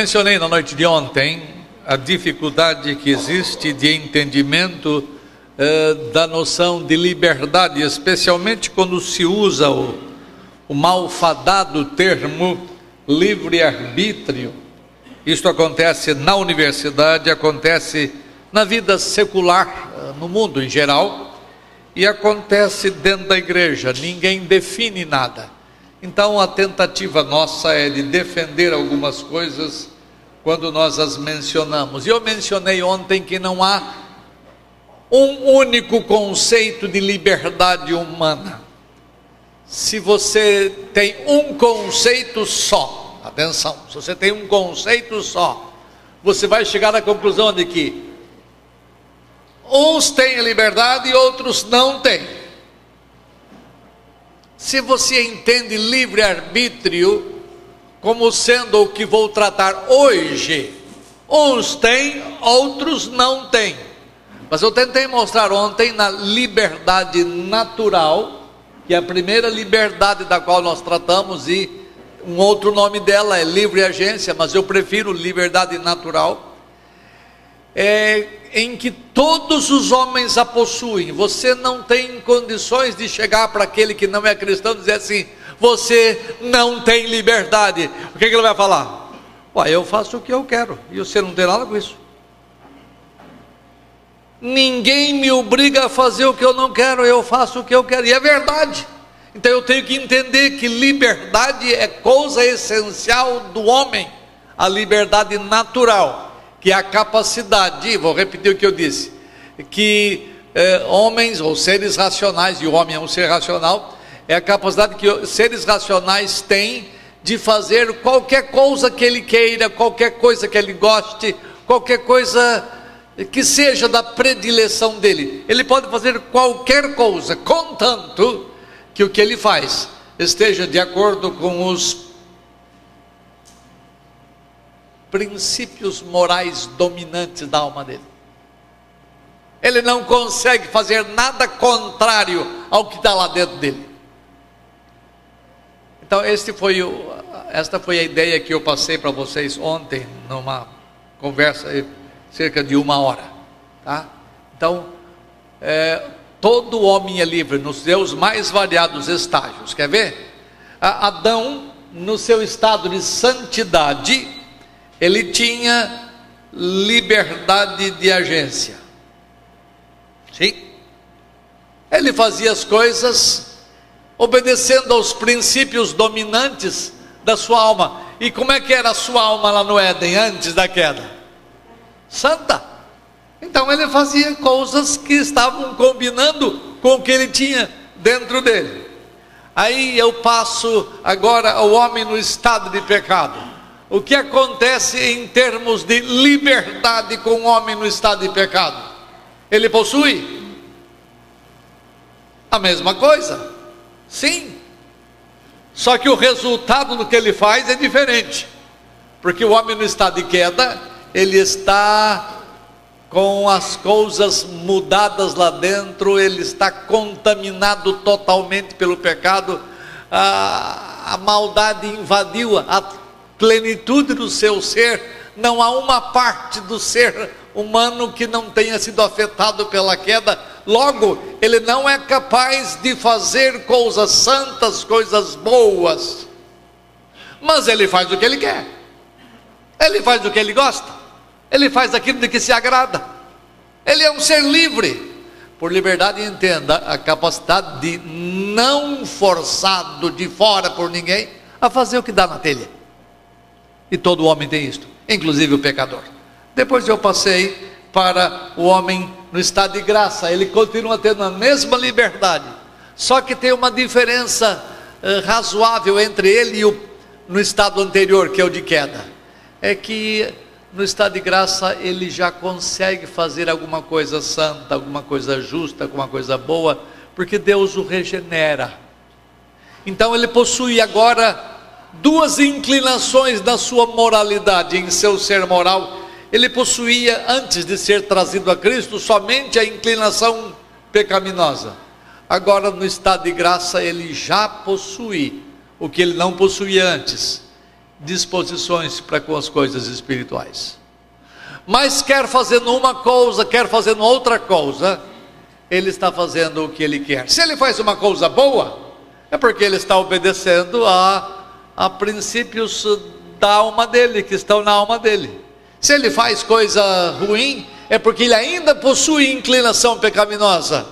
Mencionei na noite de ontem a dificuldade que existe de entendimento eh, da noção de liberdade, especialmente quando se usa o, o malfadado termo livre-arbítrio. Isto acontece na universidade, acontece na vida secular, eh, no mundo em geral, e acontece dentro da igreja. Ninguém define nada. Então a tentativa nossa é de defender algumas coisas quando nós as mencionamos. E eu mencionei ontem que não há um único conceito de liberdade humana. Se você tem um conceito só, atenção, se você tem um conceito só, você vai chegar à conclusão de que uns têm liberdade e outros não têm. Se você entende livre-arbítrio como sendo o que vou tratar hoje, uns têm, outros não têm. Mas eu tentei mostrar ontem na liberdade natural, que é a primeira liberdade da qual nós tratamos, e um outro nome dela é livre agência, mas eu prefiro liberdade natural. É, em que todos os homens a possuem. Você não tem condições de chegar para aquele que não é cristão e dizer assim: você não tem liberdade. O que, que ele vai falar? Ué, eu faço o que eu quero e você não tem nada com isso. Ninguém me obriga a fazer o que eu não quero, eu faço o que eu quero, e é verdade. Então eu tenho que entender que liberdade é coisa essencial do homem, a liberdade natural que é a capacidade, vou repetir o que eu disse, que é, homens ou seres racionais, e o homem é um ser racional, é a capacidade que seres racionais têm de fazer qualquer coisa que ele queira, qualquer coisa que ele goste, qualquer coisa que seja da predileção dele. Ele pode fazer qualquer coisa, contanto que o que ele faz esteja de acordo com os princípios morais dominantes da alma dele. Ele não consegue fazer nada contrário ao que está lá dentro dele. Então, este foi o, esta foi a ideia que eu passei para vocês ontem, numa conversa cerca de uma hora. Tá? Então, é, todo homem é livre nos seus mais variados estágios. Quer ver? Adão, no seu estado de santidade, ele tinha liberdade de agência. Sim. Ele fazia as coisas obedecendo aos princípios dominantes da sua alma. E como é que era a sua alma lá no Éden antes da queda? Santa. Então ele fazia coisas que estavam combinando com o que ele tinha dentro dele. Aí eu passo agora ao homem no estado de pecado o que acontece em termos de liberdade com o homem no estado de pecado? Ele possui a mesma coisa? Sim. Só que o resultado do que ele faz é diferente. Porque o homem no estado de queda, ele está com as coisas mudadas lá dentro, ele está contaminado totalmente pelo pecado, a, a maldade invadiu a plenitude do seu ser, não há uma parte do ser humano que não tenha sido afetado pela queda. Logo, ele não é capaz de fazer coisas santas, coisas boas. Mas ele faz o que ele quer. Ele faz o que ele gosta. Ele faz aquilo de que se agrada. Ele é um ser livre. Por liberdade, entenda a capacidade de não forçado de fora por ninguém a fazer o que dá na telha. E todo homem tem isto, inclusive o pecador. Depois eu passei para o homem no estado de graça, ele continua tendo a mesma liberdade, só que tem uma diferença uh, razoável entre ele e o no estado anterior, que é o de queda. É que no estado de graça ele já consegue fazer alguma coisa santa, alguma coisa justa, alguma coisa boa, porque Deus o regenera. Então ele possui agora duas inclinações da sua moralidade, em seu ser moral. Ele possuía, antes de ser trazido a Cristo, somente a inclinação pecaminosa. Agora, no estado de graça, ele já possui o que ele não possuía antes, disposições para com as coisas espirituais. Mas quer fazendo uma coisa, quer fazendo outra coisa, ele está fazendo o que ele quer. Se ele faz uma coisa boa, é porque ele está obedecendo a, a princípios da alma dele, que estão na alma dele. Se ele faz coisa ruim, é porque ele ainda possui inclinação pecaminosa.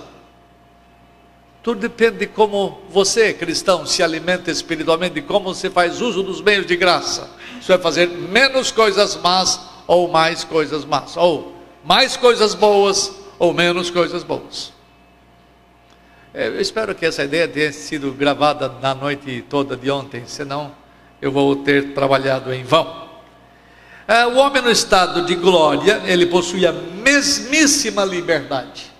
Tudo depende de como você, cristão, se alimenta espiritualmente, de como você faz uso dos meios de graça. Você vai fazer menos coisas más ou mais coisas más, ou mais coisas boas ou menos coisas boas. É, eu espero que essa ideia tenha sido gravada na noite toda de ontem, senão eu vou ter trabalhado em vão. É, o homem no estado de glória, ele possui a mesmíssima liberdade.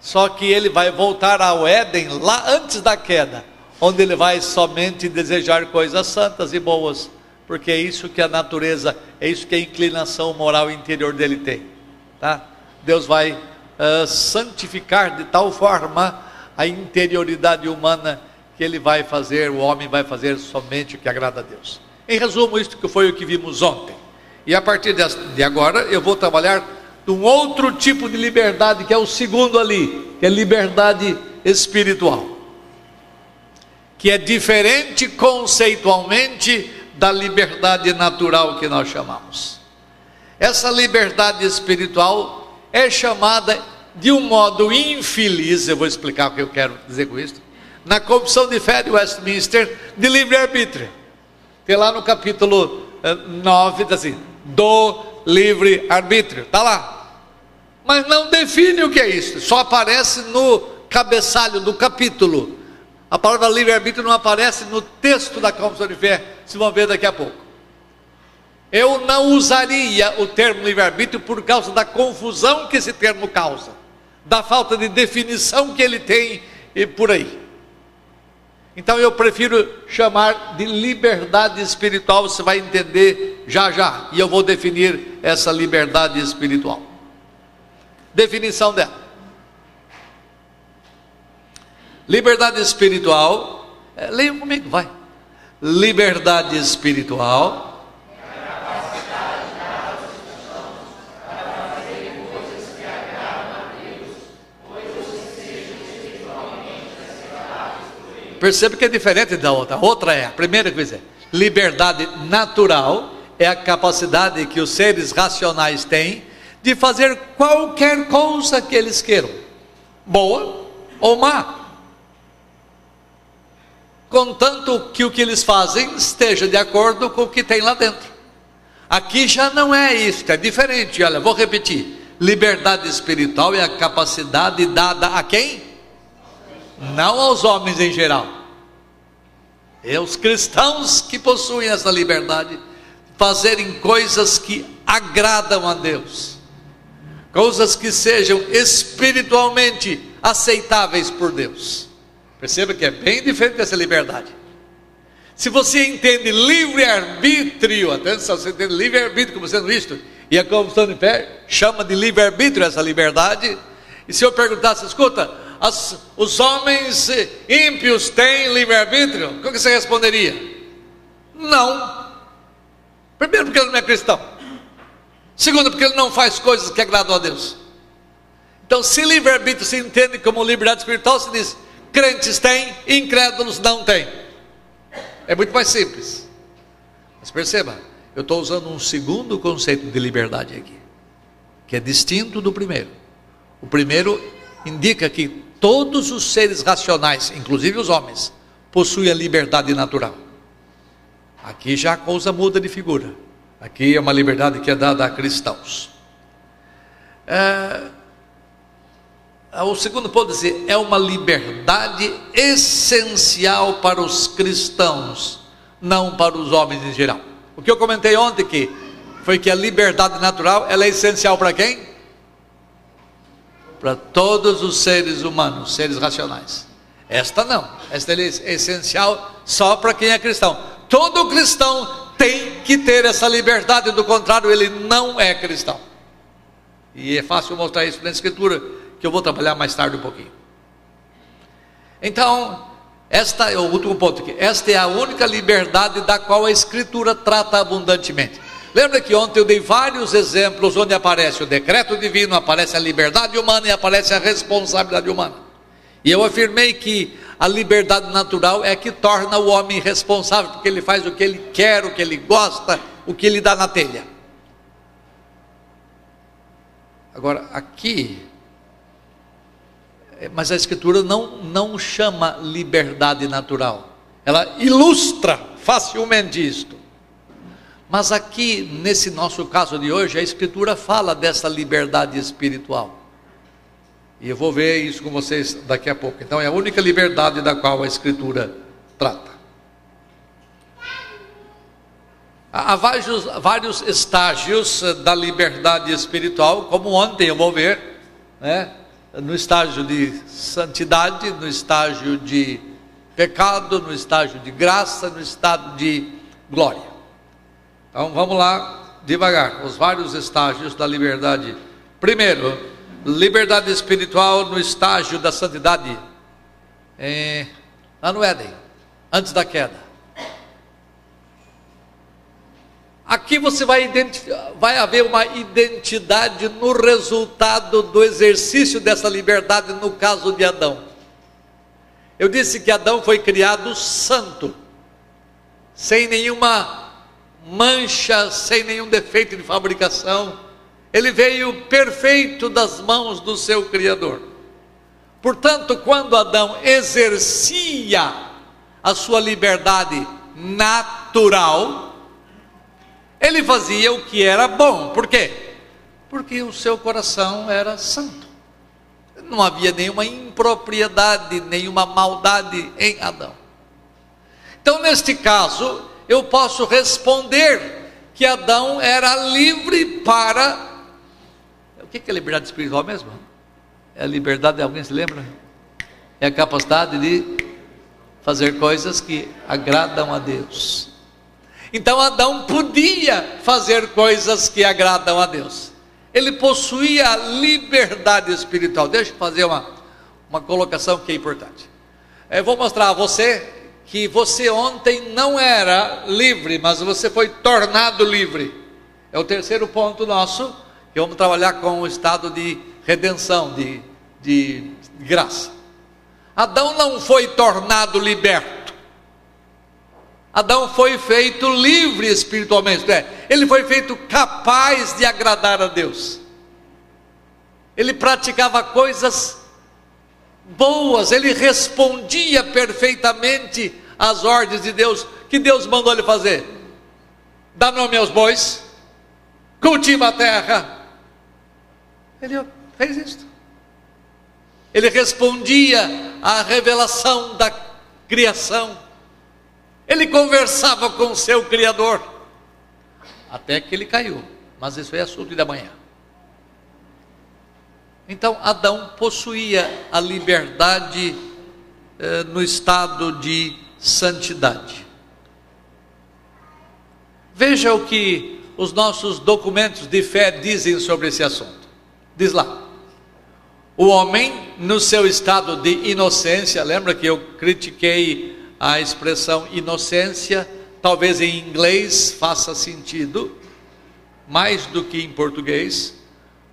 Só que ele vai voltar ao Éden lá antes da queda, onde ele vai somente desejar coisas santas e boas, porque é isso que a natureza, é isso que a inclinação moral interior dele tem, tá? Deus vai uh, santificar de tal forma a interioridade humana que ele vai fazer, o homem vai fazer somente o que agrada a Deus. Em resumo, isto que foi o que vimos ontem. E a partir de agora eu vou trabalhar num outro tipo de liberdade, que é o segundo ali, que é liberdade espiritual. Que é diferente conceitualmente da liberdade natural que nós chamamos. Essa liberdade espiritual é chamada de um modo infeliz, eu vou explicar o que eu quero dizer com isso, na Confissão de Fé de Westminster, de livre-arbítrio. Tem lá no capítulo 9, eh, assim, do livre-arbítrio, está lá. Mas não define o que é isso, só aparece no cabeçalho do capítulo. A palavra livre-arbítrio não aparece no texto da Confissão de Fé, se vão ver daqui a pouco. Eu não usaria o termo livre-arbítrio por causa da confusão que esse termo causa, da falta de definição que ele tem e por aí. Então eu prefiro chamar de liberdade espiritual, você vai entender já já, e eu vou definir essa liberdade espiritual. Definição dela. Liberdade espiritual, é, leiam comigo, vai. Liberdade espiritual Perceba que é diferente da outra. Outra é, a primeira coisa, liberdade natural é a capacidade que os seres racionais têm de fazer qualquer coisa que eles queiram, boa ou má. Contanto que o que eles fazem esteja de acordo com o que tem lá dentro. Aqui já não é isso, é diferente. Olha, vou repetir: liberdade espiritual é a capacidade dada a quem? Não aos homens em geral. É os cristãos que possuem essa liberdade de fazerem coisas que agradam a Deus, coisas que sejam espiritualmente aceitáveis por Deus. Perceba que é bem diferente dessa liberdade. Se você entende livre-arbítrio, atenção, você entende livre-arbítrio como sendo isto, e a Confissão de Pé chama de livre-arbítrio essa liberdade, e se eu perguntasse, escuta, as, os homens ímpios têm livre-arbítrio? O que você responderia? Não. Primeiro, porque ele não é cristão. Segundo, porque ele não faz coisas que agradam a Deus. Então, se livre-arbítrio se entende como liberdade espiritual, se diz: crentes têm, incrédulos não têm. É muito mais simples. Mas perceba, eu estou usando um segundo conceito de liberdade aqui, que é distinto do primeiro. O primeiro indica que todos os seres racionais, inclusive os homens, possuem a liberdade natural. Aqui já a coisa muda de figura. Aqui é uma liberdade que é dada a cristãos. É, o segundo ponto dizer, é uma liberdade essencial para os cristãos, não para os homens em geral. O que eu comentei ontem que foi que a liberdade natural ela é essencial para quem? Para todos os seres humanos, seres racionais. Esta não, esta é essencial só para quem é cristão. Todo cristão tem que ter essa liberdade, do contrário, ele não é cristão. E é fácil mostrar isso na Escritura, que eu vou trabalhar mais tarde um pouquinho. Então, esta é o último ponto aqui. Esta é a única liberdade da qual a Escritura trata abundantemente. Lembra que ontem eu dei vários exemplos onde aparece o decreto divino, aparece a liberdade humana e aparece a responsabilidade humana. E eu afirmei que a liberdade natural é que torna o homem responsável, porque ele faz o que ele quer, o que ele gosta, o que ele dá na telha. Agora, aqui, é, mas a Escritura não, não chama liberdade natural, ela ilustra facilmente isto. Mas aqui, nesse nosso caso de hoje, a Escritura fala dessa liberdade espiritual. E eu vou ver isso com vocês daqui a pouco. Então, é a única liberdade da qual a Escritura trata. Há vários, vários estágios da liberdade espiritual, como ontem eu vou ver, né? no estágio de santidade, no estágio de pecado, no estágio de graça, no estado de glória. Então vamos lá devagar, os vários estágios da liberdade. Primeiro, liberdade espiritual no estágio da santidade, é, lá no Éden, antes da queda. Aqui você vai, vai haver uma identidade no resultado do exercício dessa liberdade no caso de Adão. Eu disse que Adão foi criado santo, sem nenhuma mancha, sem nenhum defeito de fabricação. Ele veio perfeito das mãos do seu Criador. Portanto, quando Adão exercia a sua liberdade natural, ele fazia o que era bom. Por quê? Porque o seu coração era santo. Não havia nenhuma impropriedade, nenhuma maldade em Adão. Então, neste caso, eu posso responder que Adão era livre para. O que é liberdade espiritual mesmo? É a liberdade, alguém se lembra? É a capacidade de fazer coisas que agradam a Deus. Então Adão podia fazer coisas que agradam a Deus. Ele possuía a liberdade espiritual. Deixa eu fazer uma, uma colocação que é importante. Eu vou mostrar a você que você ontem não era livre, mas você foi tornado livre. É o terceiro ponto nosso, que vamos trabalhar com o estado de redenção, de, de graça. Adão não foi tornado liberto. Adão foi feito livre espiritualmente, é, ele foi feito capaz de agradar a Deus. Ele praticava coisas boas, ele respondia perfeitamente às ordens de Deus, que Deus mandou ele fazer: dá nome aos bois, cultiva a terra. Ele fez isso. Ele respondia à revelação da criação. Ele conversava com seu Criador. Até que ele caiu. Mas isso é assunto da manhã. Então Adão possuía a liberdade eh, no estado de santidade. Veja o que os nossos documentos de fé dizem sobre esse assunto. Diz lá: o homem, no seu estado de inocência, lembra que eu critiquei a expressão inocência, talvez em inglês faça sentido, mais do que em português.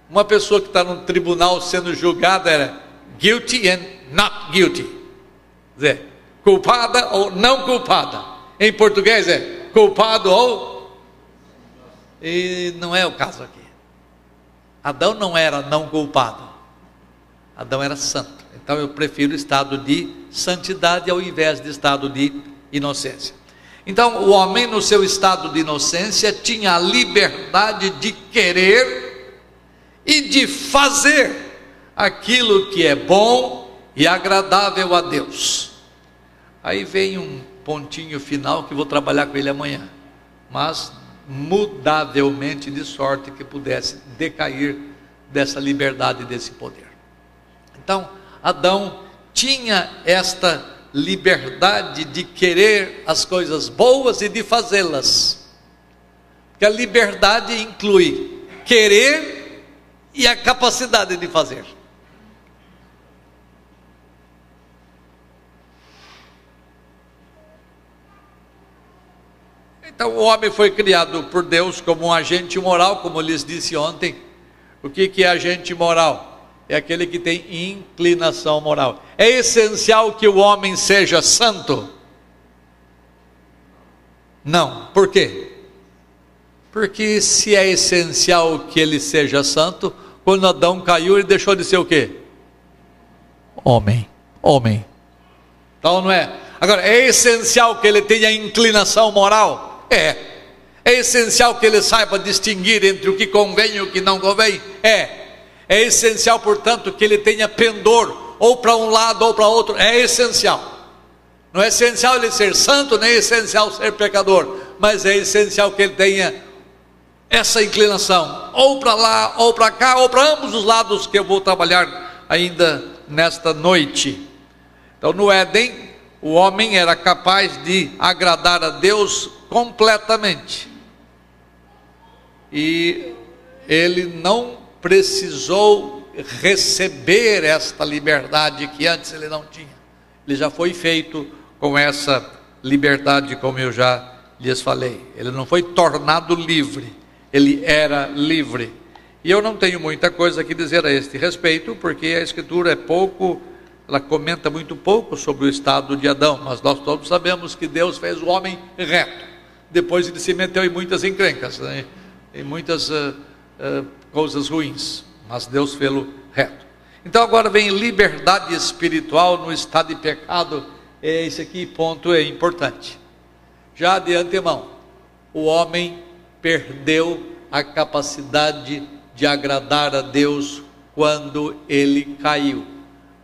Uma pessoa que está no tribunal sendo julgada era guilty and not guilty. Quer dizer, culpada ou não culpada. Em português é culpado ou. E não é o caso aqui. Adão não era não culpado. Adão era santo. Então eu prefiro estado de santidade ao invés de estado de inocência. Então, o homem, no seu estado de inocência, tinha a liberdade de querer e de fazer aquilo que é bom e agradável a Deus. Aí vem um pontinho final que vou trabalhar com ele amanhã, mas mudavelmente de sorte que pudesse decair dessa liberdade desse poder. Então, Adão tinha esta liberdade de querer as coisas boas e de fazê-las. Porque a liberdade inclui querer e a capacidade de fazer. Então o homem foi criado por Deus como um agente moral, como lhes disse ontem. O que, que é agente moral? É aquele que tem inclinação moral. É essencial que o homem seja santo? Não. Por quê? Porque se é essencial que ele seja santo, quando Adão caiu, ele deixou de ser o quê? Homem. Homem. Então não é. Agora, é essencial que ele tenha inclinação moral? É. É essencial que ele saiba distinguir entre o que convém e o que não convém? É. É essencial, portanto, que ele tenha pendor, ou para um lado ou para outro. É essencial. Não é essencial ele ser santo, nem é essencial ser pecador, mas é essencial que ele tenha essa inclinação, ou para lá, ou para cá, ou para ambos os lados que eu vou trabalhar ainda nesta noite. Então, no Éden, o homem era capaz de agradar a Deus completamente. E ele não precisou receber esta liberdade que antes ele não tinha. Ele já foi feito com essa liberdade, como eu já lhes falei. Ele não foi tornado livre ele era livre. E eu não tenho muita coisa que dizer a este respeito, porque a Escritura é pouco, ela comenta muito pouco sobre o estado de Adão, mas nós todos sabemos que Deus fez o homem reto. Depois ele se meteu em muitas encrencas, né? em muitas uh, uh, coisas ruins, mas Deus fez-o reto. Então agora vem liberdade espiritual no estado de pecado, esse aqui ponto é importante. Já de antemão, o homem perdeu a capacidade de agradar a Deus quando ele caiu.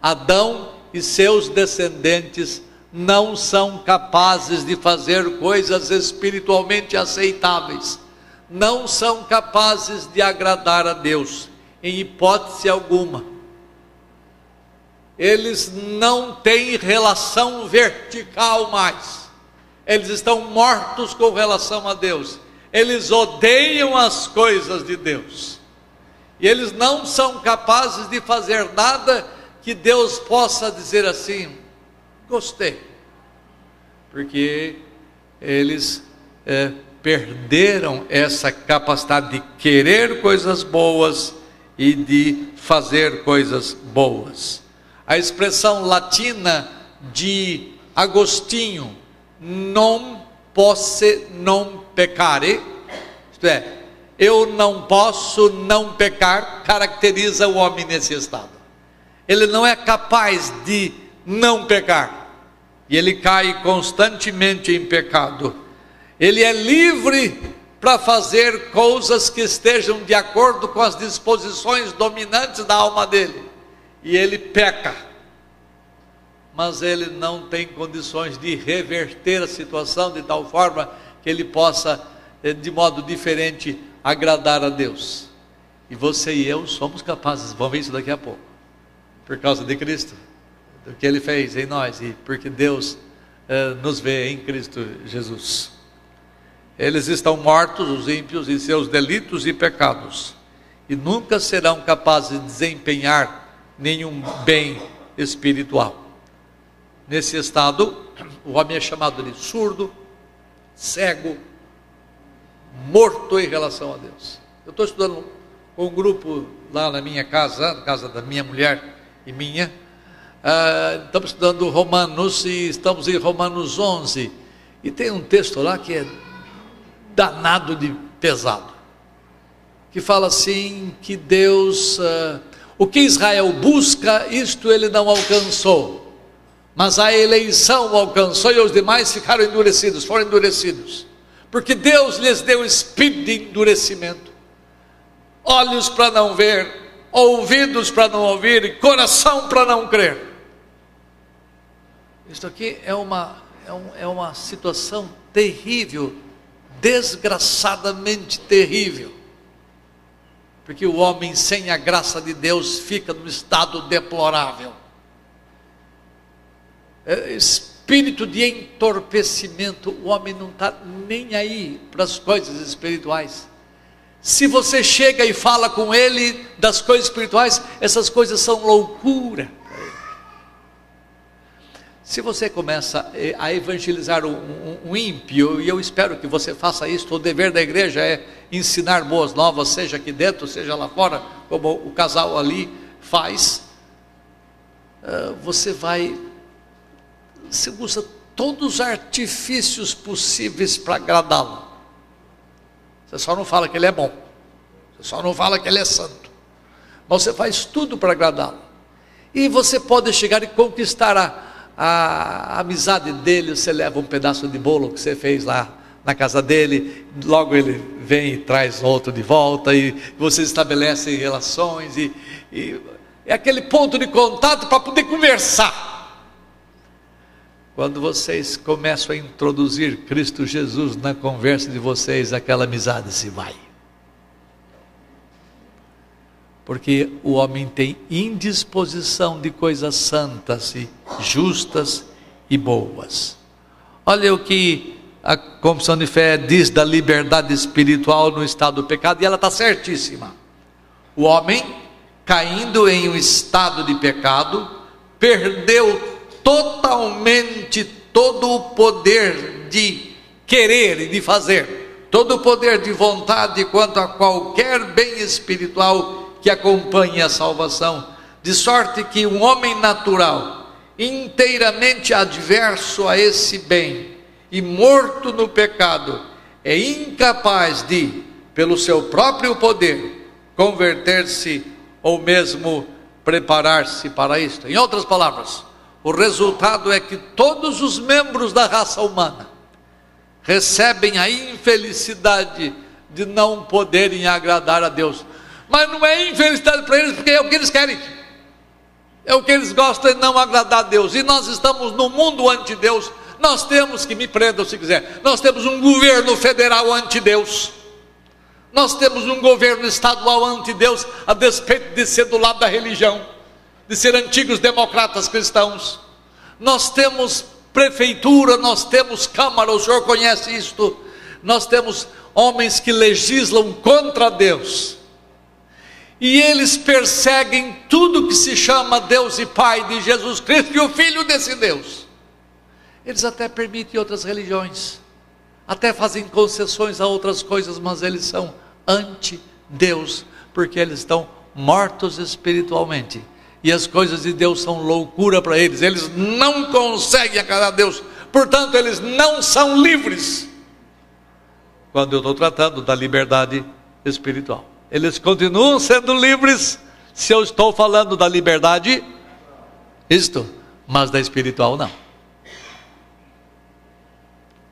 Adão e seus descendentes não são capazes de fazer coisas espiritualmente aceitáveis, não são capazes de agradar a Deus, em hipótese alguma. Eles não têm relação vertical mais, eles estão mortos com relação a Deus eles odeiam as coisas de Deus. E eles não são capazes de fazer nada que Deus possa dizer assim: gostei. Porque eles é, perderam essa capacidade de querer coisas boas e de fazer coisas boas. A expressão latina de Agostinho, non posse non pecare, isto é, eu não posso não pecar, caracteriza o homem nesse estado. Ele não é capaz de não pecar, e ele cai constantemente em pecado. Ele é livre para fazer coisas que estejam de acordo com as disposições dominantes da alma dele, e ele peca. Mas ele não tem condições de reverter a situação de tal forma que ele possa, eh, de modo diferente, agradar a Deus. E você e eu somos capazes, vamos ver isso daqui a pouco, por causa de Cristo, do que Ele fez em nós e porque Deus eh, nos vê em Cristo Jesus. Eles estão mortos, os ímpios, em seus delitos e pecados, e nunca serão capazes de desempenhar nenhum bem espiritual. Nesse estado, o homem é chamado de surdo, cego, morto em relação a Deus. Eu estou estudando com um grupo lá na minha casa, na casa da minha mulher e minha. Uh, estamos estudando Romanos e estamos em Romanos 11. E tem um texto lá que é danado de pesado. Que fala assim: que Deus, uh, o que Israel busca, isto ele não alcançou mas a eleição alcançou e os demais ficaram endurecidos, foram endurecidos, porque Deus lhes deu espírito de endurecimento, olhos para não ver, ouvidos para não ouvir coração para não crer. Isto aqui é uma, é, um, é uma situação terrível, desgraçadamente terrível, porque o homem sem a graça de Deus fica num estado deplorável é, espírito de entorpecimento, o homem não está nem aí para as coisas espirituais. Se você chega e fala com ele das coisas espirituais, essas coisas são loucura. Se você começa eh, a evangelizar um, ímpio, e eu espero que você faça isso, o dever da igreja é ensinar boas novas, seja aqui dentro, seja lá fora, como o casal ali faz, ah, você vai, você usa todos os artifícios possíveis para agradá-lo. Você só não fala que ele é bom, você só não fala que ele é santo, mas você faz tudo para agradá-lo. E você pode chegar e conquistar a a amizade dele, você leva um pedaço de bolo que você fez lá na casa dele, logo ele vem e traz outro de volta, e vocês estabelecem relações, e, e é aquele ponto de contato para poder conversar. Quando vocês começam a introduzir Cristo Jesus na conversa de vocês, aquela amizade se vai porque o homem tem indisposição de coisas santas e justas e boas. Olha o que a confissão de fé diz da liberdade espiritual no estado do pecado, e ela está certíssima. O homem, caindo em um estado de pecado, perdeu totalmente todo o poder de querer e de fazer, todo o poder de vontade quanto a qualquer bem espiritual que acompanhe a salvação, de sorte que um homem natural, inteiramente adverso a esse bem e morto no pecado, é incapaz de, pelo seu próprio poder, converter-se ou mesmo preparar-se para isto. Em outras palavras, o resultado é que todos os membros da raça humana recebem a infelicidade de não poderem agradar a Deus mas não é infelicidade para eles, porque é o que eles querem. É o que eles gostam de não agradar a Deus. E nós estamos no mundo anti-Deus. Nós temos, que me prendam se quiser, nós temos um governo federal anti-Deus. Nós temos um governo estadual anti-Deus, a despeito de ser do lado da religião, de ser antigos democratas cristãos. Nós temos prefeitura, nós temos câmara, o senhor conhece isto. Nós temos homens que legislam contra Deus e eles perseguem tudo que se chama Deus e Pai de Jesus Cristo e o Filho desse Deus. Eles até permitem outras religiões, até fazem concessões a outras coisas, mas eles são anti-Deus, porque eles estão mortos espiritualmente. E as coisas de Deus são loucura para eles, eles não conseguem agradar a Deus, portanto, eles não são livres. Quando eu estou tratando da liberdade espiritual. Eles continuam sendo livres se eu estou falando da liberdade, isto, mas da espiritual não.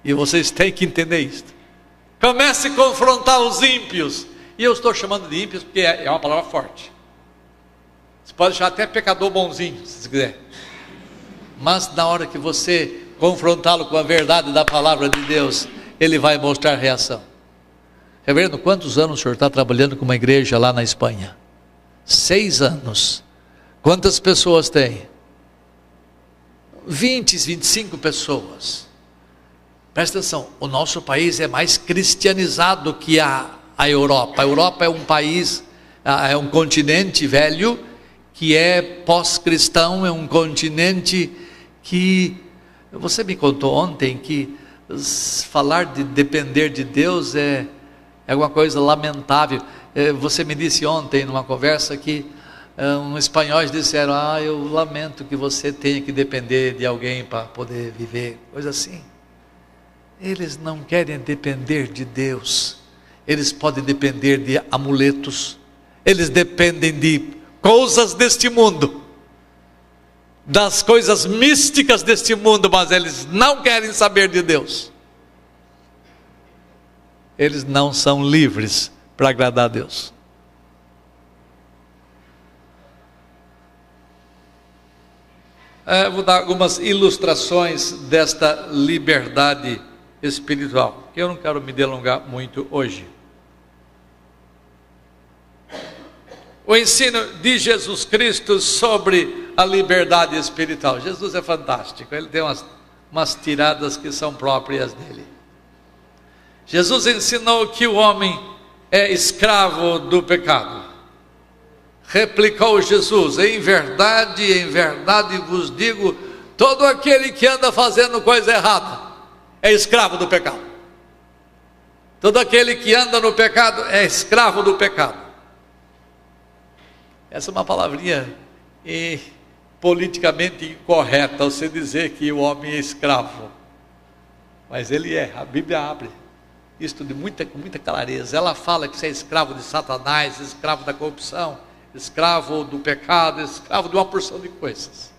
E vocês têm que entender isto. Comece a confrontar os ímpios. E eu estou chamando de ímpios porque é, é uma palavra forte. Você pode chamar até pecador bonzinho, se quiser. Mas na hora que você confrontá-lo com a verdade da palavra de Deus, ele vai mostrar reação. Reverendo, quantos anos o senhor está trabalhando com uma igreja lá na Espanha? Seis anos. Quantas pessoas tem? 20, 25 pessoas. Presta atenção, o nosso país é mais cristianizado que a, a Europa. A Europa é um país, é um continente velho que é pós-cristão, é um continente que. Você me contou ontem que falar de depender de Deus é é alguma coisa lamentável. É, você me disse ontem, numa conversa, que é, um espanhóis disseram: Ah, eu lamento que você tenha que depender de alguém para poder viver, coisa assim. Eles não querem depender de Deus, eles podem depender de amuletos, eles dependem de coisas deste mundo, das coisas místicas deste mundo, mas eles não querem saber de Deus eles não são livres para agradar a Deus. É, vou dar algumas ilustrações desta liberdade espiritual, que eu não quero me delongar muito hoje. O ensino de Jesus Cristo sobre a liberdade espiritual. Jesus é fantástico, ele tem umas, umas tiradas que são próprias dele. Jesus ensinou que o homem é escravo do pecado. Replicou Jesus: Em verdade, em verdade vos digo, todo aquele que anda fazendo coisa errada é escravo do pecado. Todo aquele que anda no pecado é escravo do pecado. Essa é uma palavrinha e, politicamente incorreta você dizer que o homem é escravo. Mas ele é, a Bíblia abre isto de muita, com muita clareza. Ela fala que você é escravo de Satanás, escravo da corrupção, escravo do pecado, escravo de uma porção de coisas.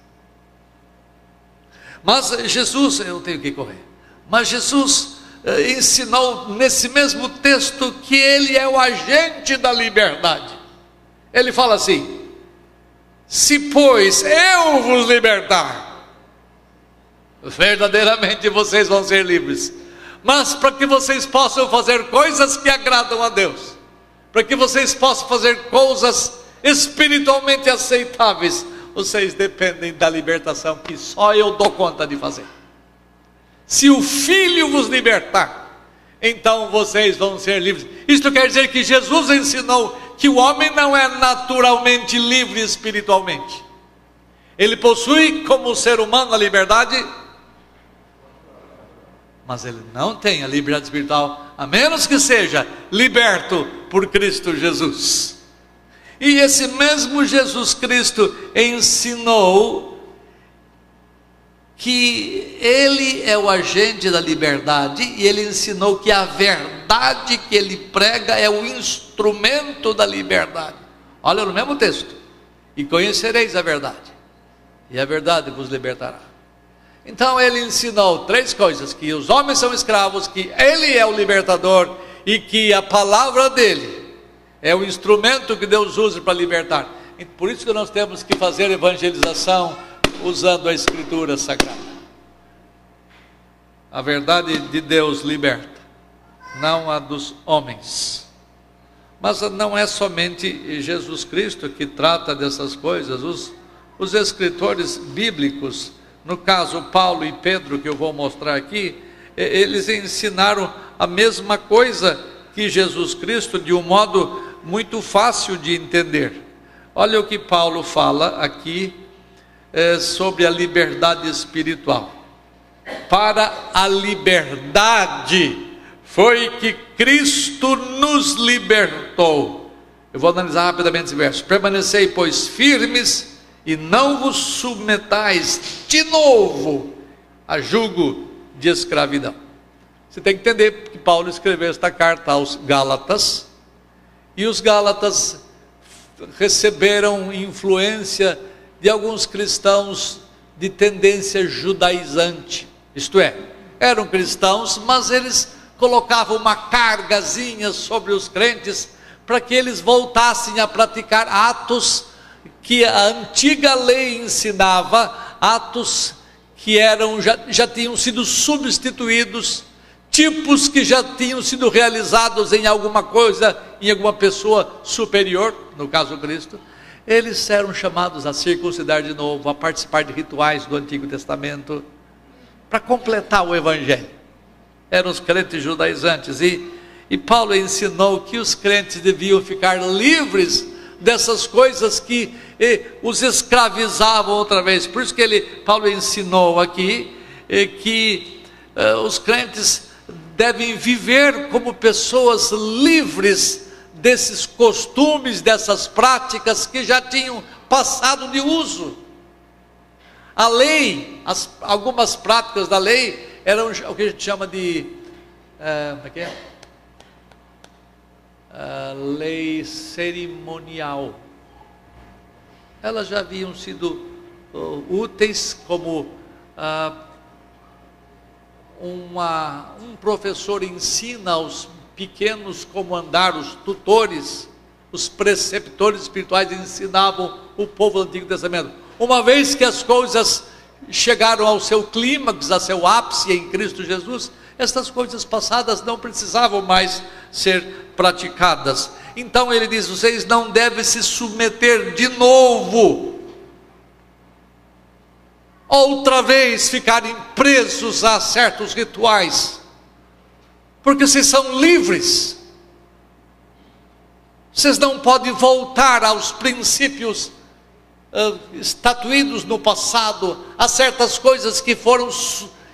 Mas Jesus, eu tenho que correr. Mas Jesus eh, ensinou nesse mesmo texto que ele é o agente da liberdade. Ele fala assim: Se pois eu vos libertar, verdadeiramente vocês vão ser livres. Mas para que vocês possam fazer coisas que agradam a Deus, para que vocês possam fazer coisas espiritualmente aceitáveis, vocês dependem da libertação que só eu dou conta de fazer. Se o Filho vos libertar, então vocês vão ser livres. Isto quer dizer que Jesus ensinou que o homem não é naturalmente livre espiritualmente. Ele possui como ser humano a liberdade, mas ele não tem a liberdade espiritual, a menos que seja liberto por Cristo Jesus. E esse mesmo Jesus Cristo ensinou que ele é o agente da liberdade e ele ensinou que a verdade que ele prega é o instrumento da liberdade. Olha no mesmo texto. E conhecereis a verdade, e a verdade vos libertará. Então ele ensinou três coisas: que os homens são escravos, que ele é o libertador e que a palavra dele é o instrumento que Deus usa para libertar. E por isso que nós temos que fazer evangelização usando a Escritura Sagrada. A verdade de Deus liberta, não a dos homens. Mas não é somente Jesus Cristo que trata dessas coisas, os, os escritores bíblicos, no caso Paulo e Pedro, que eu vou mostrar aqui, eles ensinaram a mesma coisa que Jesus Cristo de um modo muito fácil de entender. Olha o que Paulo fala aqui é, sobre a liberdade espiritual. Para a liberdade foi que Cristo nos libertou. Eu vou analisar rapidamente esse verso. Permanecei, pois, firmes e não vos submetais de novo a julgo de escravidão. Você tem que entender que Paulo escreveu esta carta aos Gálatas, e os Gálatas receberam influência de alguns cristãos de tendência judaizante, isto é, eram cristãos, mas eles colocavam uma cargazinha sobre os crentes para que eles voltassem a praticar atos que a antiga lei ensinava, atos que eram já, já tinham sido substituídos, tipos que já tinham sido realizados em alguma coisa, em alguma pessoa superior, no caso Cristo, eles eram chamados a circuncidar de novo, a participar de rituais do Antigo Testamento, para completar o Evangelho. Eram os crentes judaizantes, e, e Paulo ensinou que os crentes deviam ficar livres dessas coisas que e, os escravizavam outra vez. Por isso que ele, Paulo ensinou aqui e, que eh, os crentes devem viver como pessoas livres desses costumes, dessas práticas que já tinham passado de uso. A lei, as, algumas práticas da lei eram o que a gente chama de. Uh, como é que é? Uh, lei cerimonial. Elas já haviam sido uh, úteis como uh, uma, um professor ensina aos pequenos como andar, os tutores, os preceptores espirituais ensinavam o povo do Antigo Testamento. Uma vez que as coisas chegaram ao seu clímax, a seu ápice em Cristo Jesus, estas coisas passadas não precisavam mais ser praticadas. Então ele diz: vocês não devem se submeter de novo, outra vez ficarem presos a certos rituais porque vocês são livres. Vocês não podem voltar aos princípios uh, estatuídos no passado, há certas coisas que foram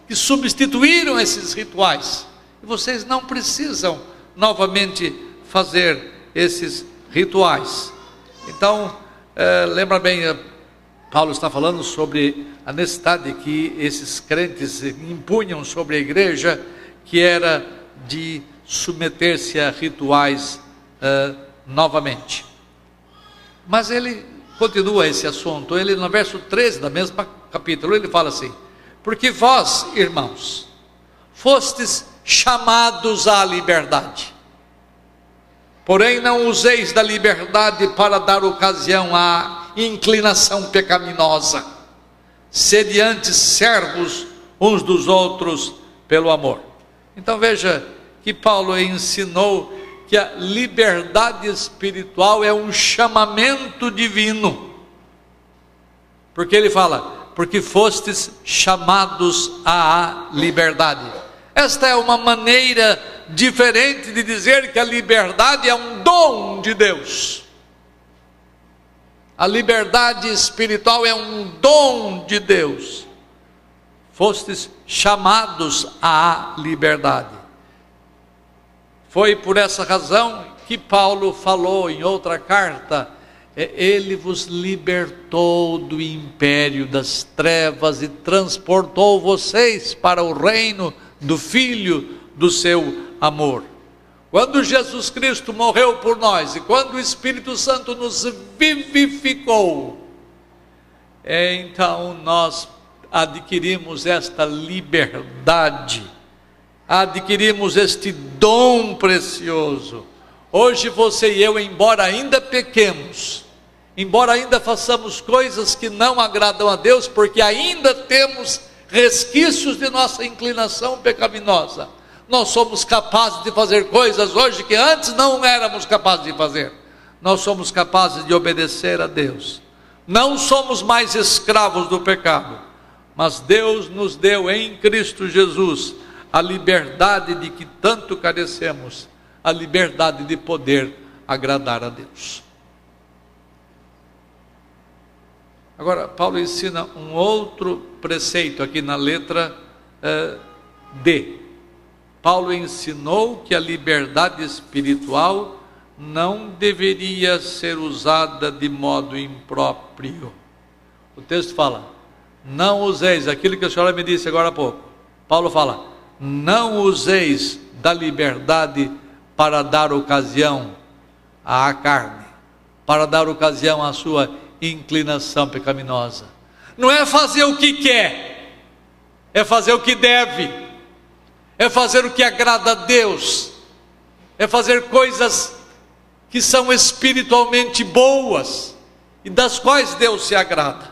que substituíram esses rituais. E vocês não precisam novamente fazer esses rituais. Então, é, lembra bem, eh, Paulo está falando sobre a necessidade que esses crentes impunham sobre a igreja, que era de submeter-se a rituais uh, novamente. Mas ele continua esse assunto, ele no verso 13 da mesma capítulo, ele fala assim: Porque vós, irmãos, fostes chamados à liberdade. Porém, não useis da liberdade para dar ocasião à inclinação pecaminosa. Sede antes servos uns dos outros pelo amor. Então veja que Paulo ensinou que a liberdade espiritual é um chamamento divino. Porque ele fala: porque fostes chamados à liberdade. Esta é uma maneira diferente de dizer que a liberdade é um dom de Deus. A liberdade espiritual é um dom de Deus. Fostes chamados à liberdade. Foi por essa razão que Paulo falou em outra carta: é, Ele vos libertou do império das trevas e transportou vocês para o reino do Filho do seu amor. Quando Jesus Cristo morreu por nós e quando o Espírito Santo nos vivificou, então nós adquirimos esta liberdade, adquirimos este dom precioso. Hoje você e eu, embora ainda pequemos, embora ainda façamos coisas que não agradam a Deus, porque ainda temos resquícios de nossa inclinação pecaminosa, nós somos capazes de fazer coisas hoje que antes não éramos capazes de fazer. Nós somos capazes de obedecer a Deus. Não somos mais escravos do pecado, mas Deus nos deu em Cristo Jesus a liberdade de que tanto carecemos, a liberdade de poder agradar a Deus. Agora, Paulo ensina um outro preceito aqui na letra uh, D. Paulo ensinou que a liberdade espiritual não deveria ser usada de modo impróprio. O texto fala: não useis aquilo que a senhora me disse agora há pouco. Paulo fala: não useis da liberdade para dar ocasião à carne, para dar ocasião à sua inclinação pecaminosa. Não é fazer o que quer, é fazer o que deve é fazer o que agrada a Deus, é fazer coisas que são espiritualmente boas e das quais Deus se agrada.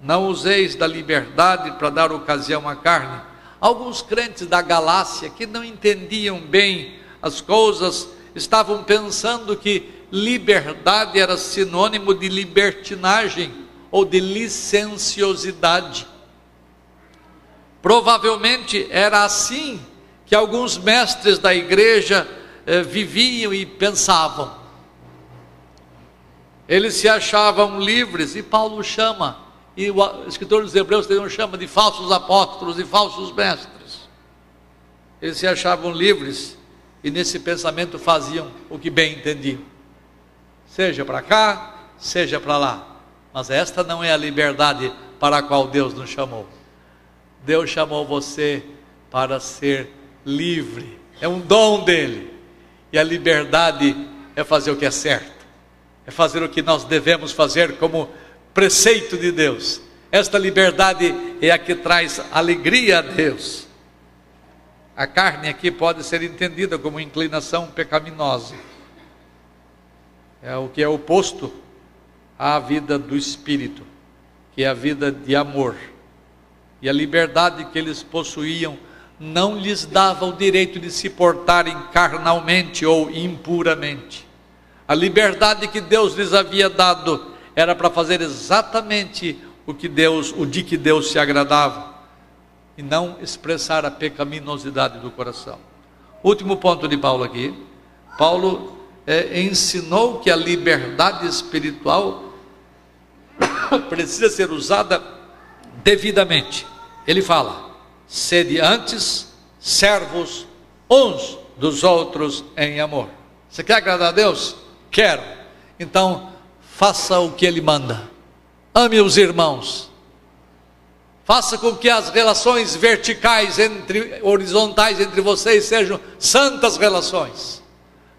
Não useis da liberdade para dar ocasião à carne. Alguns crentes da Galácia que não entendiam bem as coisas estavam pensando que liberdade era sinônimo de libertinagem ou de licenciosidade. Provavelmente era assim que alguns mestres da igreja eh, viviam e pensavam. Eles se achavam livres, e Paulo chama, e o escritor dos Hebreus também chama de falsos apóstolos e falsos mestres. Eles se achavam livres e nesse pensamento faziam o que bem entendiam, seja para cá, seja para lá. Mas esta não é a liberdade para a qual Deus nos chamou. Deus chamou você para ser livre, é um dom dele. E a liberdade é fazer o que é certo, é fazer o que nós devemos fazer como preceito de Deus. Esta liberdade é a que traz alegria a Deus. A carne aqui pode ser entendida como inclinação pecaminosa. É o que é oposto à vida do espírito, que é a vida de amor e a liberdade que eles possuíam não lhes dava o direito de se portarem carnalmente ou impuramente. A liberdade que Deus lhes havia dado era para fazer exatamente o que Deus, o de que Deus se agradava, e não expressar a pecaminosidade do coração. Último ponto de Paulo aqui. Paulo é, ensinou que a liberdade espiritual precisa ser usada devidamente. Ele fala: sede antes servos uns dos outros em amor. Você quer agradar a Deus? Quero. Então, faça o que Ele manda. Ame os irmãos. Faça com que as relações verticais entre horizontais entre vocês sejam santas relações.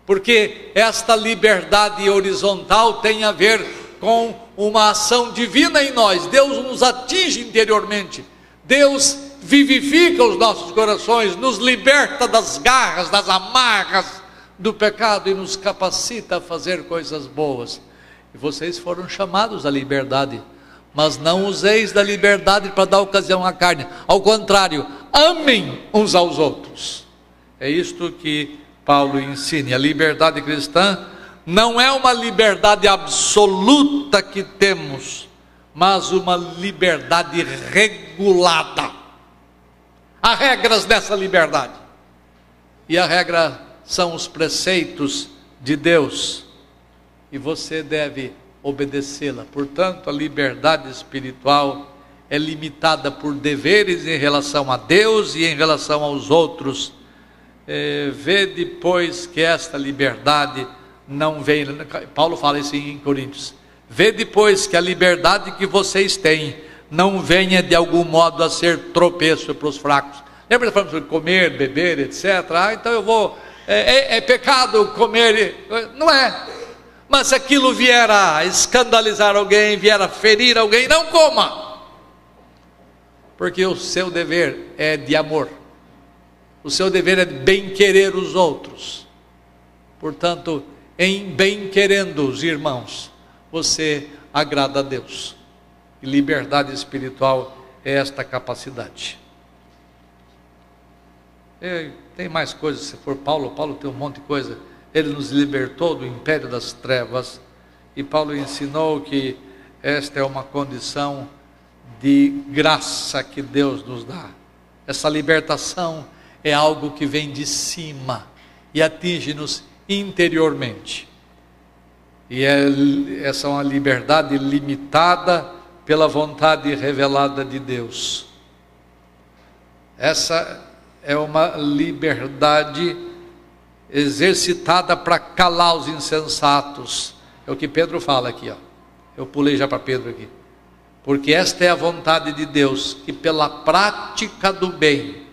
Porque esta liberdade horizontal tem a ver com uma ação divina em nós. Deus nos atinge interiormente. Deus vivifica os nossos corações, nos liberta das garras, das amarras do pecado e nos capacita a fazer coisas boas. E vocês foram chamados à liberdade, mas não useis da liberdade para dar ocasião à carne. Ao contrário, amem uns aos outros. É isto que Paulo ensina. A liberdade cristã não é uma liberdade absoluta que temos, mas uma liberdade regulada. Há regras dessa liberdade. E a regra são os preceitos de Deus. E você deve obedecê-la. Portanto, a liberdade espiritual é limitada por deveres em relação a Deus e em relação aos outros. É, vê depois que esta liberdade não vem. Paulo fala isso em Coríntios. Vê depois que a liberdade que vocês têm não venha de algum modo a ser tropeço para os fracos. Lembra que falamos sobre comer, beber, etc. Ah, então eu vou. É, é, é pecado comer. Não é. Mas se aquilo vier a escandalizar alguém, vier a ferir alguém, não coma. Porque o seu dever é de amor. O seu dever é de bem querer os outros. Portanto, em bem querendo os irmãos, você agrada a Deus. E liberdade espiritual é esta capacidade. Tem mais coisas, se for Paulo, Paulo tem um monte de coisa. Ele nos libertou do império das trevas e Paulo ensinou que esta é uma condição de graça que Deus nos dá. Essa libertação é algo que vem de cima e atinge-nos interiormente. E é, essa é uma liberdade limitada pela vontade revelada de Deus. Essa é uma liberdade exercitada para calar os insensatos. É o que Pedro fala aqui, ó. Eu pulei já para Pedro aqui. Porque esta é a vontade de Deus, que pela prática do bem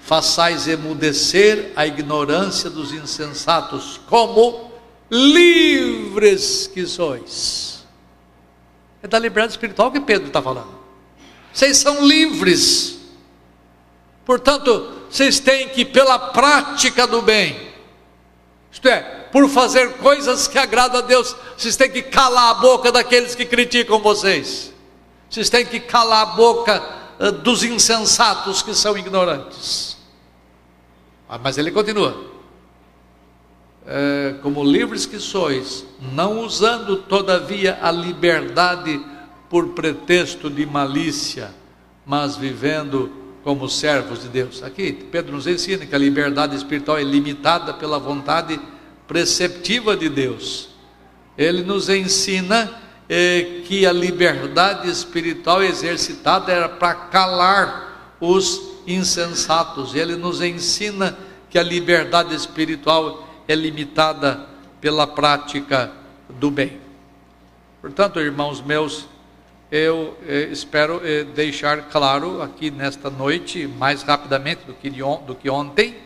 façais emudecer a ignorância dos insensatos, como livres que sois. É da liberdade espiritual que Pedro está falando. Vocês são livres. Portanto, vocês têm que, pela prática do bem, isto é, por fazer coisas que agradam a Deus, vocês têm que calar a boca daqueles que criticam vocês. Vocês têm que calar a boca dos insensatos que são ignorantes. Ah, mas ele continua. É, como livres que sois, não usando todavia a liberdade por pretexto de malícia, mas vivendo como servos de Deus. Aqui Pedro nos ensina que a liberdade espiritual é limitada pela vontade preceptiva de Deus. Ele nos ensina eh, que a liberdade espiritual exercitada era para calar os insensatos. Ele nos ensina que a liberdade espiritual é limitada pela prática do bem. Portanto, irmãos meus, eu eh, espero eh, deixar claro aqui nesta noite, mais rapidamente do que, on, do que ontem,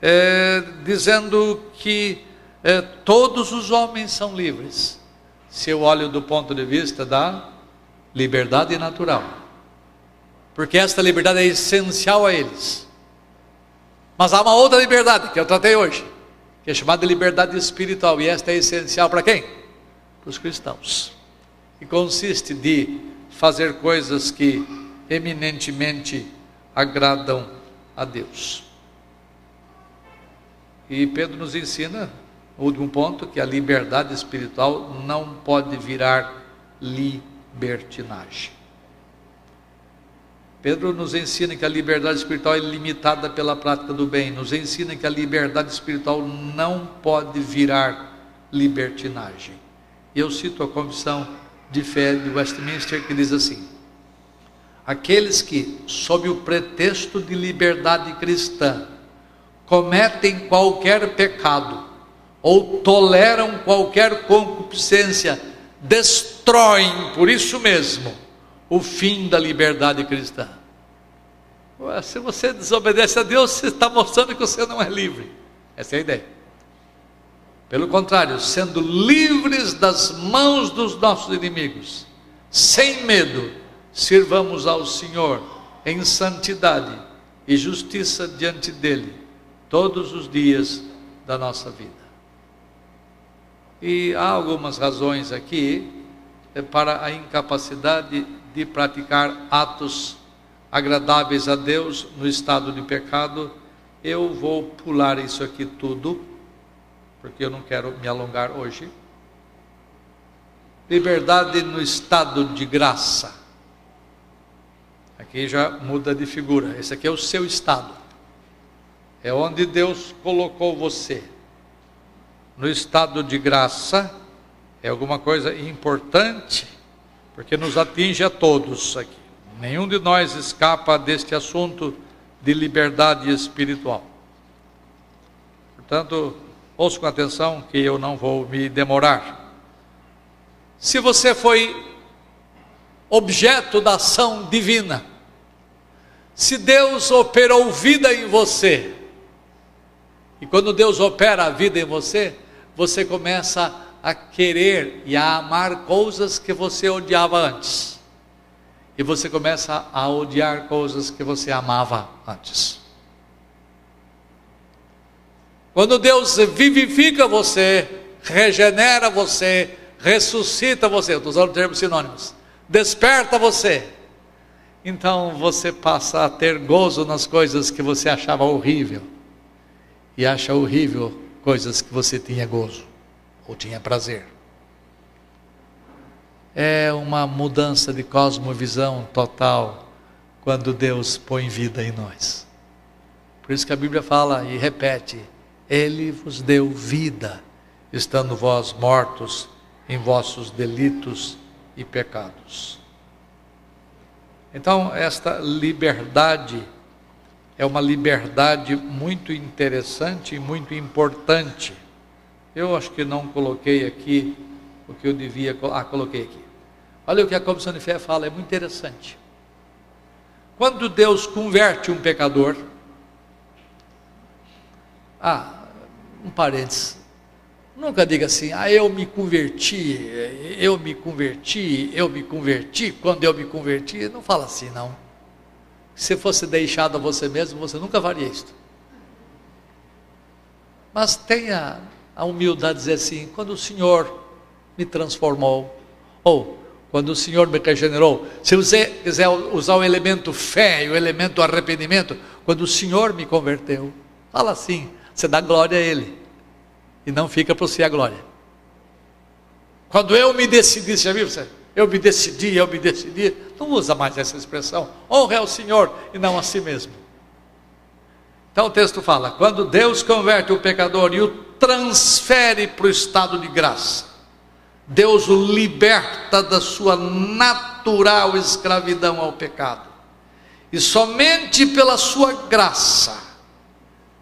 eh, dizendo que eh, todos os homens são livres, se eu olho do ponto de vista da liberdade natural, porque esta liberdade é essencial a eles. Mas há uma outra liberdade que eu tratei hoje, que é chamada de liberdade espiritual, e esta é essencial para quem? Para os cristãos que consiste de fazer coisas que eminentemente agradam a Deus. E Pedro nos ensina, no último ponto, que a liberdade espiritual não pode virar libertinagem. Pedro nos ensina que a liberdade espiritual é limitada pela prática do bem, nos ensina que a liberdade espiritual não pode virar libertinagem. Eu cito a confissão de Fé de Westminster que diz assim: Aqueles que, sob o pretexto de liberdade cristã, cometem qualquer pecado ou toleram qualquer concupiscência, destroem, por isso mesmo, o fim da liberdade cristã. Se você desobedece a Deus, você está mostrando que você não é livre. Essa é a ideia. Pelo contrário, sendo livres das mãos dos nossos inimigos, sem medo, sirvamos ao Senhor em santidade e justiça diante dEle, todos os dias da nossa vida. E há algumas razões aqui é, para a incapacidade de praticar atos agradáveis a Deus no estado de pecado. Eu vou pular isso aqui tudo, porque eu não quero me alongar hoje. Liberdade no estado de graça. Aqui já muda de figura. Esse aqui é o seu estado. É onde Deus colocou você. No estado de graça é alguma coisa importante, porque nos atinge a todos aqui. Nenhum de nós escapa deste assunto de liberdade espiritual. Portanto, ouça com atenção que eu não vou me demorar. Se você foi objeto da ação divina, se Deus operou vida em você, e quando Deus opera a vida em você, você começa a querer e a amar coisas que você odiava antes e você começa a odiar coisas que você amava antes. Quando Deus vivifica você, regenera você, ressuscita você, estou usando termos sinônimos, desperta você, então você passa a ter gozo nas coisas que você achava horrível e acha horrível coisas que você tinha gozo ou tinha prazer é uma mudança de cosmovisão total quando Deus põe vida em nós. Por isso que a Bíblia fala e repete: Ele vos deu vida, estando vós mortos em vossos delitos e pecados. Então, esta liberdade é uma liberdade muito interessante e muito importante. Eu acho que não coloquei aqui o que eu devia. Ah, coloquei aqui. Olha o que a Comissão de Fé fala, é muito interessante. Quando Deus converte um pecador, ah, um parênteses, nunca diga assim, ah, eu me converti, eu me converti, eu me converti, quando eu me converti, não fala assim não. Se fosse deixado a você mesmo, você nunca faria isso. Mas tenha a humildade de dizer assim, quando o Senhor me transformou, ou quando o Senhor me regenerou. Se você quiser usar o elemento fé e o elemento arrependimento, quando o Senhor me converteu, fala assim, você dá glória a Ele, e não fica para você a glória. Quando eu me decidi, já viu você? Eu me decidi, eu me decidi, não usa mais essa expressão, honra ao Senhor e não a si mesmo. Então o texto fala: quando Deus converte o pecador e o transfere para o estado de graça, Deus o liberta da sua natural escravidão ao pecado. E somente pela sua graça,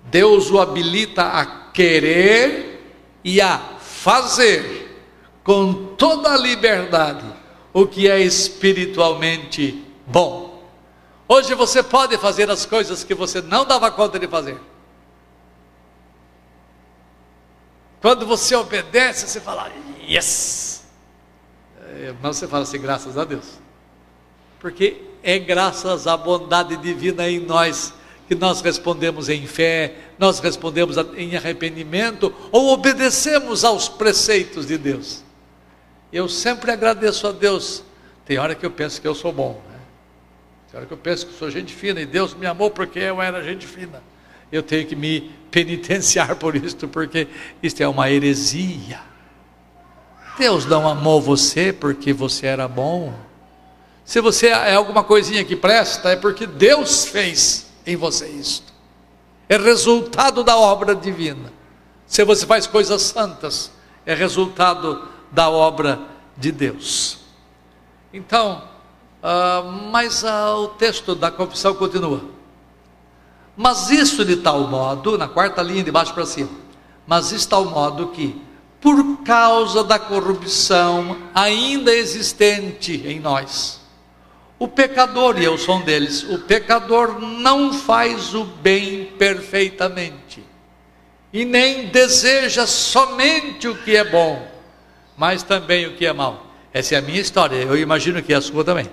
Deus o habilita a querer e a fazer com toda a liberdade o que é espiritualmente bom. Hoje você pode fazer as coisas que você não dava conta de fazer. Quando você obedece, você fala, yes! É, mas você fala assim, graças a Deus. Porque é graças à bondade divina em nós que nós respondemos em fé, nós respondemos em arrependimento ou obedecemos aos preceitos de Deus. Eu sempre agradeço a Deus. Tem hora que eu penso que eu sou bom, né? tem hora que eu penso que sou gente fina e Deus me amou porque eu era gente fina eu tenho que me penitenciar por isto, porque isto é uma heresia. Deus não amou você porque você era bom. Se você é alguma coisinha que presta, é porque Deus fez em você isto. É resultado da obra divina. Se você faz coisas santas, é resultado da obra de Deus. Então, uh, mas uh, o texto da confissão continua. Mas isso de tal modo, na quarta linha de baixo para cima, mas isso de tal modo que, por causa da corrupção ainda existente em nós, o pecador, e eu sou um deles, o pecador não faz o bem perfeitamente, e nem deseja somente o que é bom, mas também o que é mal. Essa é a minha história, eu imagino que é a sua também.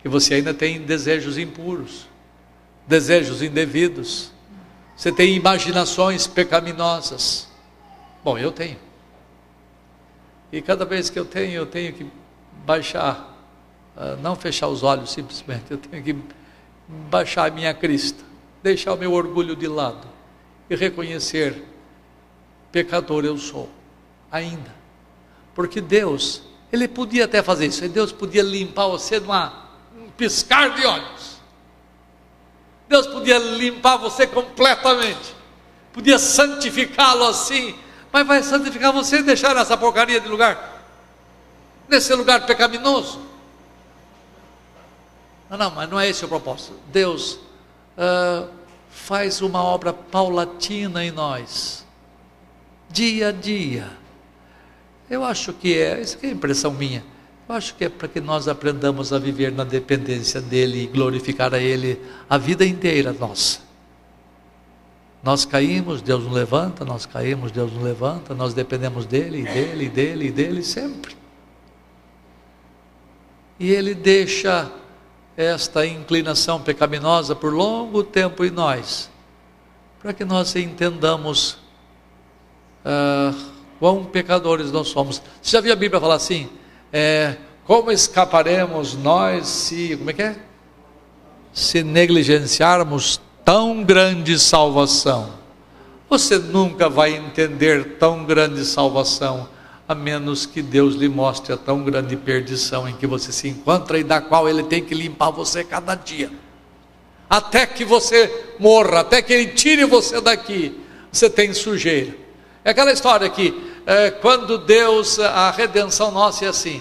Que você ainda tem desejos impuros, desejos indevidos, você tem imaginações pecaminosas. Bom, eu tenho. E cada vez que eu tenho, eu tenho que baixar, ah, não fechar os olhos simplesmente, eu tenho que baixar a minha crista, deixar o meu orgulho de lado e reconhecer: pecador eu sou, ainda. Porque Deus, Ele podia até fazer isso, Deus podia limpar você numa, um piscar de olhos. Deus podia limpar você completamente, podia santificá-lo assim, mas vai santificar você e deixar essa porcaria de lugar, nesse lugar pecaminoso. Não, não, mas não é esse o propósito. Deus uh, faz uma obra paulatina em nós, dia a dia eu acho que é, isso é impressão minha. Eu acho que é para que nós aprendamos a viver na dependência dele e glorificar a ele a vida inteira nossa. Nós caímos, Deus nos levanta, nós caímos, Deus nos levanta, nós dependemos dele, dele, dele, dele sempre. E ele deixa esta inclinação pecaminosa por longo tempo em nós, para que nós entendamos uh, quão pecadores nós somos. Você já viu a Bíblia falar assim? É, como escaparemos nós se, como é que é? Se negligenciarmos tão grande salvação. Você nunca vai entender tão grande salvação, a menos que Deus lhe mostre a tão grande perdição em que você se encontra e da qual Ele tem que limpar você cada dia. Até que você morra, até que Ele tire você daqui, você tem sujeira. É aquela história que é, quando Deus, a redenção nossa é assim: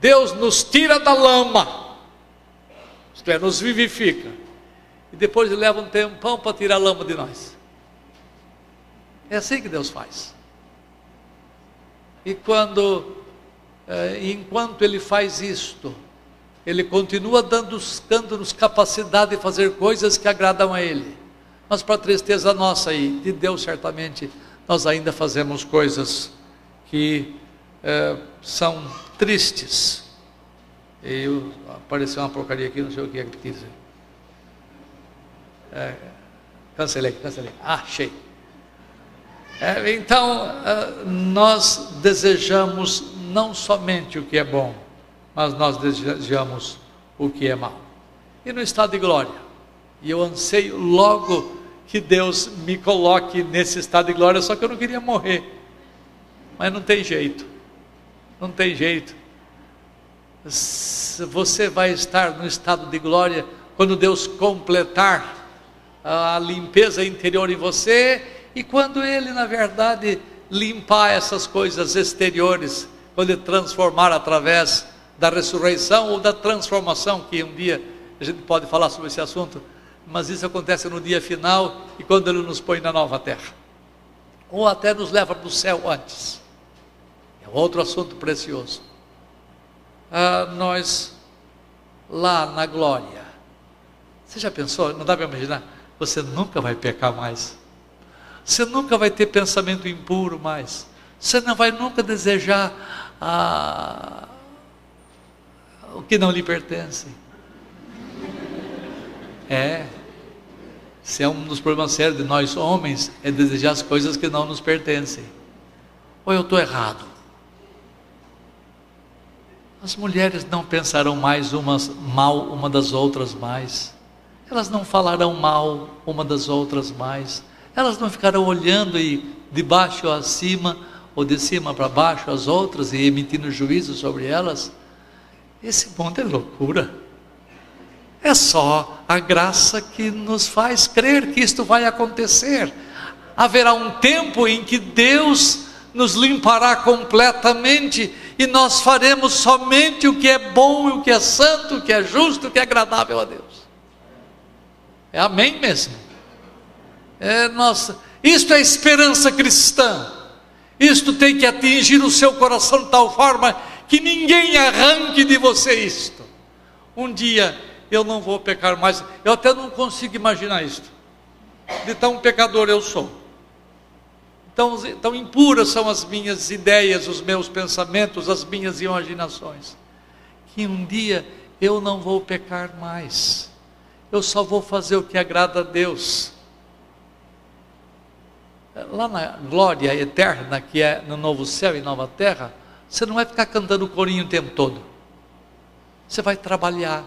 Deus nos tira da lama, isto é, nos vivifica, e depois leva um tempão para tirar a lama de nós. É assim que Deus faz. E quando, é, enquanto Ele faz isto, Ele continua dando-nos dando capacidade de fazer coisas que agradam a Ele. Mas para tristeza nossa e de Deus certamente, nós ainda fazemos coisas que é, são tristes. Eu, apareceu uma porcaria aqui, não sei o que é que dizer. É, cancelei, cancelei. Ah, achei. É, então, é, nós desejamos não somente o que é bom, mas nós desejamos o que é mal. E no estado de glória, e eu anseio logo que Deus me coloque nesse estado de glória, só que eu não queria morrer. Mas não tem jeito. Não tem jeito. Você vai estar no estado de glória quando Deus completar a limpeza interior em você e quando Ele, na verdade, limpar essas coisas exteriores, quando Ele transformar através da ressurreição ou da transformação, que um dia a gente pode falar sobre esse assunto, mas isso acontece no dia final e quando Ele nos põe na nova terra, ou até nos leva para o céu antes. É outro assunto precioso. Ah, nós, lá na glória, você já pensou? Não dá para imaginar? Você nunca vai pecar mais. Você nunca vai ter pensamento impuro mais. Você não vai nunca desejar ah, o que não lhe pertence. É. Se é um dos problemas sérios de nós homens, é desejar as coisas que não nos pertencem. Ou eu estou errado? As mulheres não pensarão mais umas mal uma das outras mais. Elas não falarão mal uma das outras mais. Elas não ficarão olhando e de baixo a cima ou de cima para baixo as outras e emitindo juízo sobre elas. Esse mundo é loucura. É só a graça que nos faz crer que isto vai acontecer. Haverá um tempo em que Deus nos limpará completamente e nós faremos somente o que é bom, o que é santo, o que é justo, o que é agradável a Deus. É amém mesmo. É nossa, isto é esperança cristã. Isto tem que atingir o seu coração de tal forma que ninguém arranque de você isto. Um dia eu não vou pecar mais. Eu até não consigo imaginar isto. De tão pecador eu sou. Tão, tão impuras são as minhas ideias, os meus pensamentos, as minhas imaginações. Que um dia eu não vou pecar mais. Eu só vou fazer o que agrada a Deus. Lá na glória eterna, que é no novo céu e nova terra, você não vai ficar cantando corinho o tempo todo. Você vai trabalhar.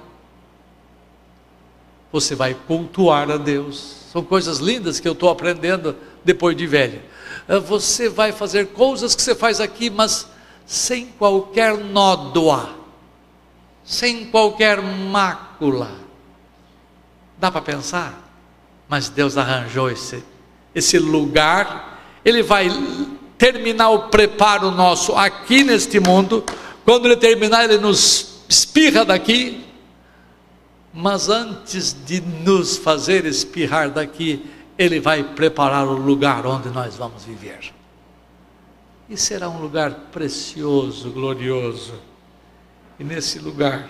Você vai cultuar a Deus. São coisas lindas que eu estou aprendendo depois de velho. Ah, você vai fazer coisas que você faz aqui, mas sem qualquer nódoa, sem qualquer mácula. Dá para pensar? Mas Deus arranjou esse, esse lugar, Ele vai terminar o preparo nosso aqui neste mundo, quando Ele terminar, Ele nos espirra daqui, mas antes de nos fazer espirrar daqui, ele vai preparar o lugar onde nós vamos viver. E será um lugar precioso, glorioso. E nesse lugar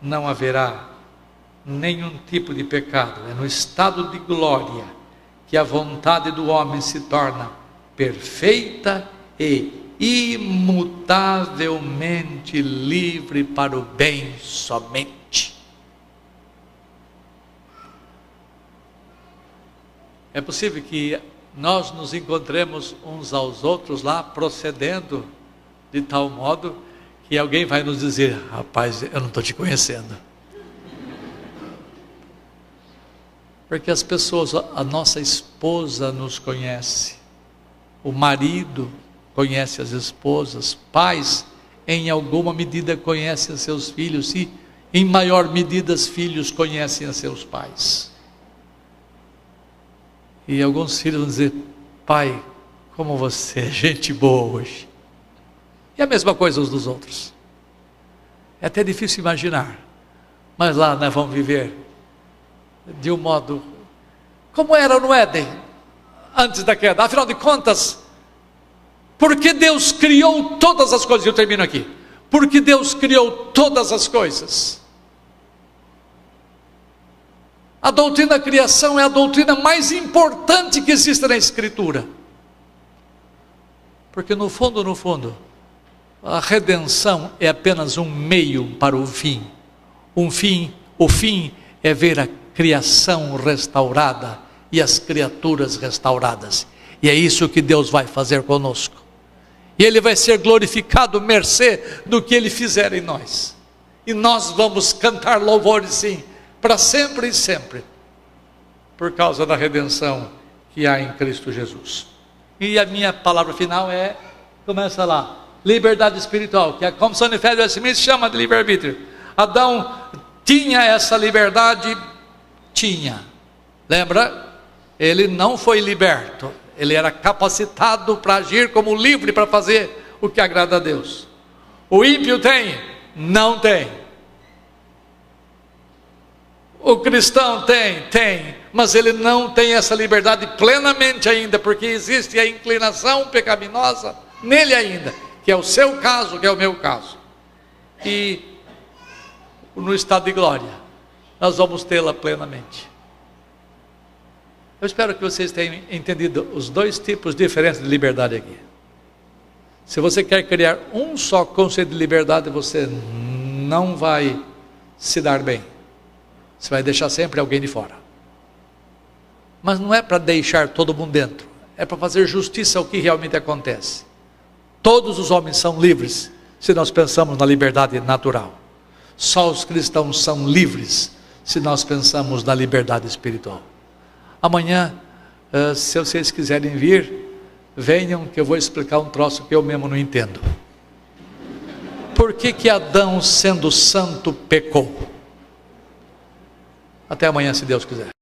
não haverá nenhum tipo de pecado. É no estado de glória que a vontade do homem se torna perfeita e imutavelmente livre para o bem somente. É possível que nós nos encontremos uns aos outros lá, procedendo de tal modo que alguém vai nos dizer: rapaz, eu não estou te conhecendo. Porque as pessoas, a nossa esposa nos conhece, o marido conhece as esposas, pais, em alguma medida, conhecem seus filhos, e em maior medida, os filhos conhecem a seus pais. E alguns filhos vão dizer: Pai, como você é gente boa hoje. E a mesma coisa os dos outros. É até difícil imaginar, mas lá nós vamos viver de um modo como era no Éden, antes da queda. Afinal de contas, porque Deus criou todas as coisas, eu termino aqui. Porque Deus criou todas as coisas. A doutrina da criação é a doutrina mais importante que existe na Escritura. Porque no fundo, no fundo, a redenção é apenas um meio para o fim. Um fim, o fim é ver a criação restaurada e as criaturas restauradas. E é isso que Deus vai fazer conosco. E Ele vai ser glorificado mercê do que Ele fizer em nós. E nós vamos cantar louvores sim para sempre e sempre, por causa da redenção que há em Cristo Jesus. E a minha palavra final é, começa lá, liberdade espiritual, que a Comissão de Fé do Smith chama de livre-arbítrio. Adão tinha essa liberdade, tinha. Lembra? Ele não foi liberto, ele era capacitado para agir como livre para fazer o que agrada a Deus. O ímpio tem? Não tem. O cristão tem, tem, mas ele não tem essa liberdade plenamente ainda, porque existe a inclinação pecaminosa nele ainda, que é o seu caso, que é o meu caso. E no estado de glória, nós vamos tê-la plenamente. Eu espero que vocês tenham entendido os dois tipos diferentes de liberdade aqui. Se você quer criar um só conceito de liberdade, você não vai se dar bem. Você vai deixar sempre alguém de fora. Mas não é para deixar todo mundo dentro, é para fazer justiça ao que realmente acontece. Todos os homens são livres, se nós pensamos na liberdade natural. Só os cristãos são livres, se nós pensamos na liberdade espiritual. Amanhã, eh, se vocês quiserem vir, venham que eu vou explicar um troço que eu mesmo não entendo. Por que, que Adão, sendo santo, pecou? Até amanhã, se Deus quiser.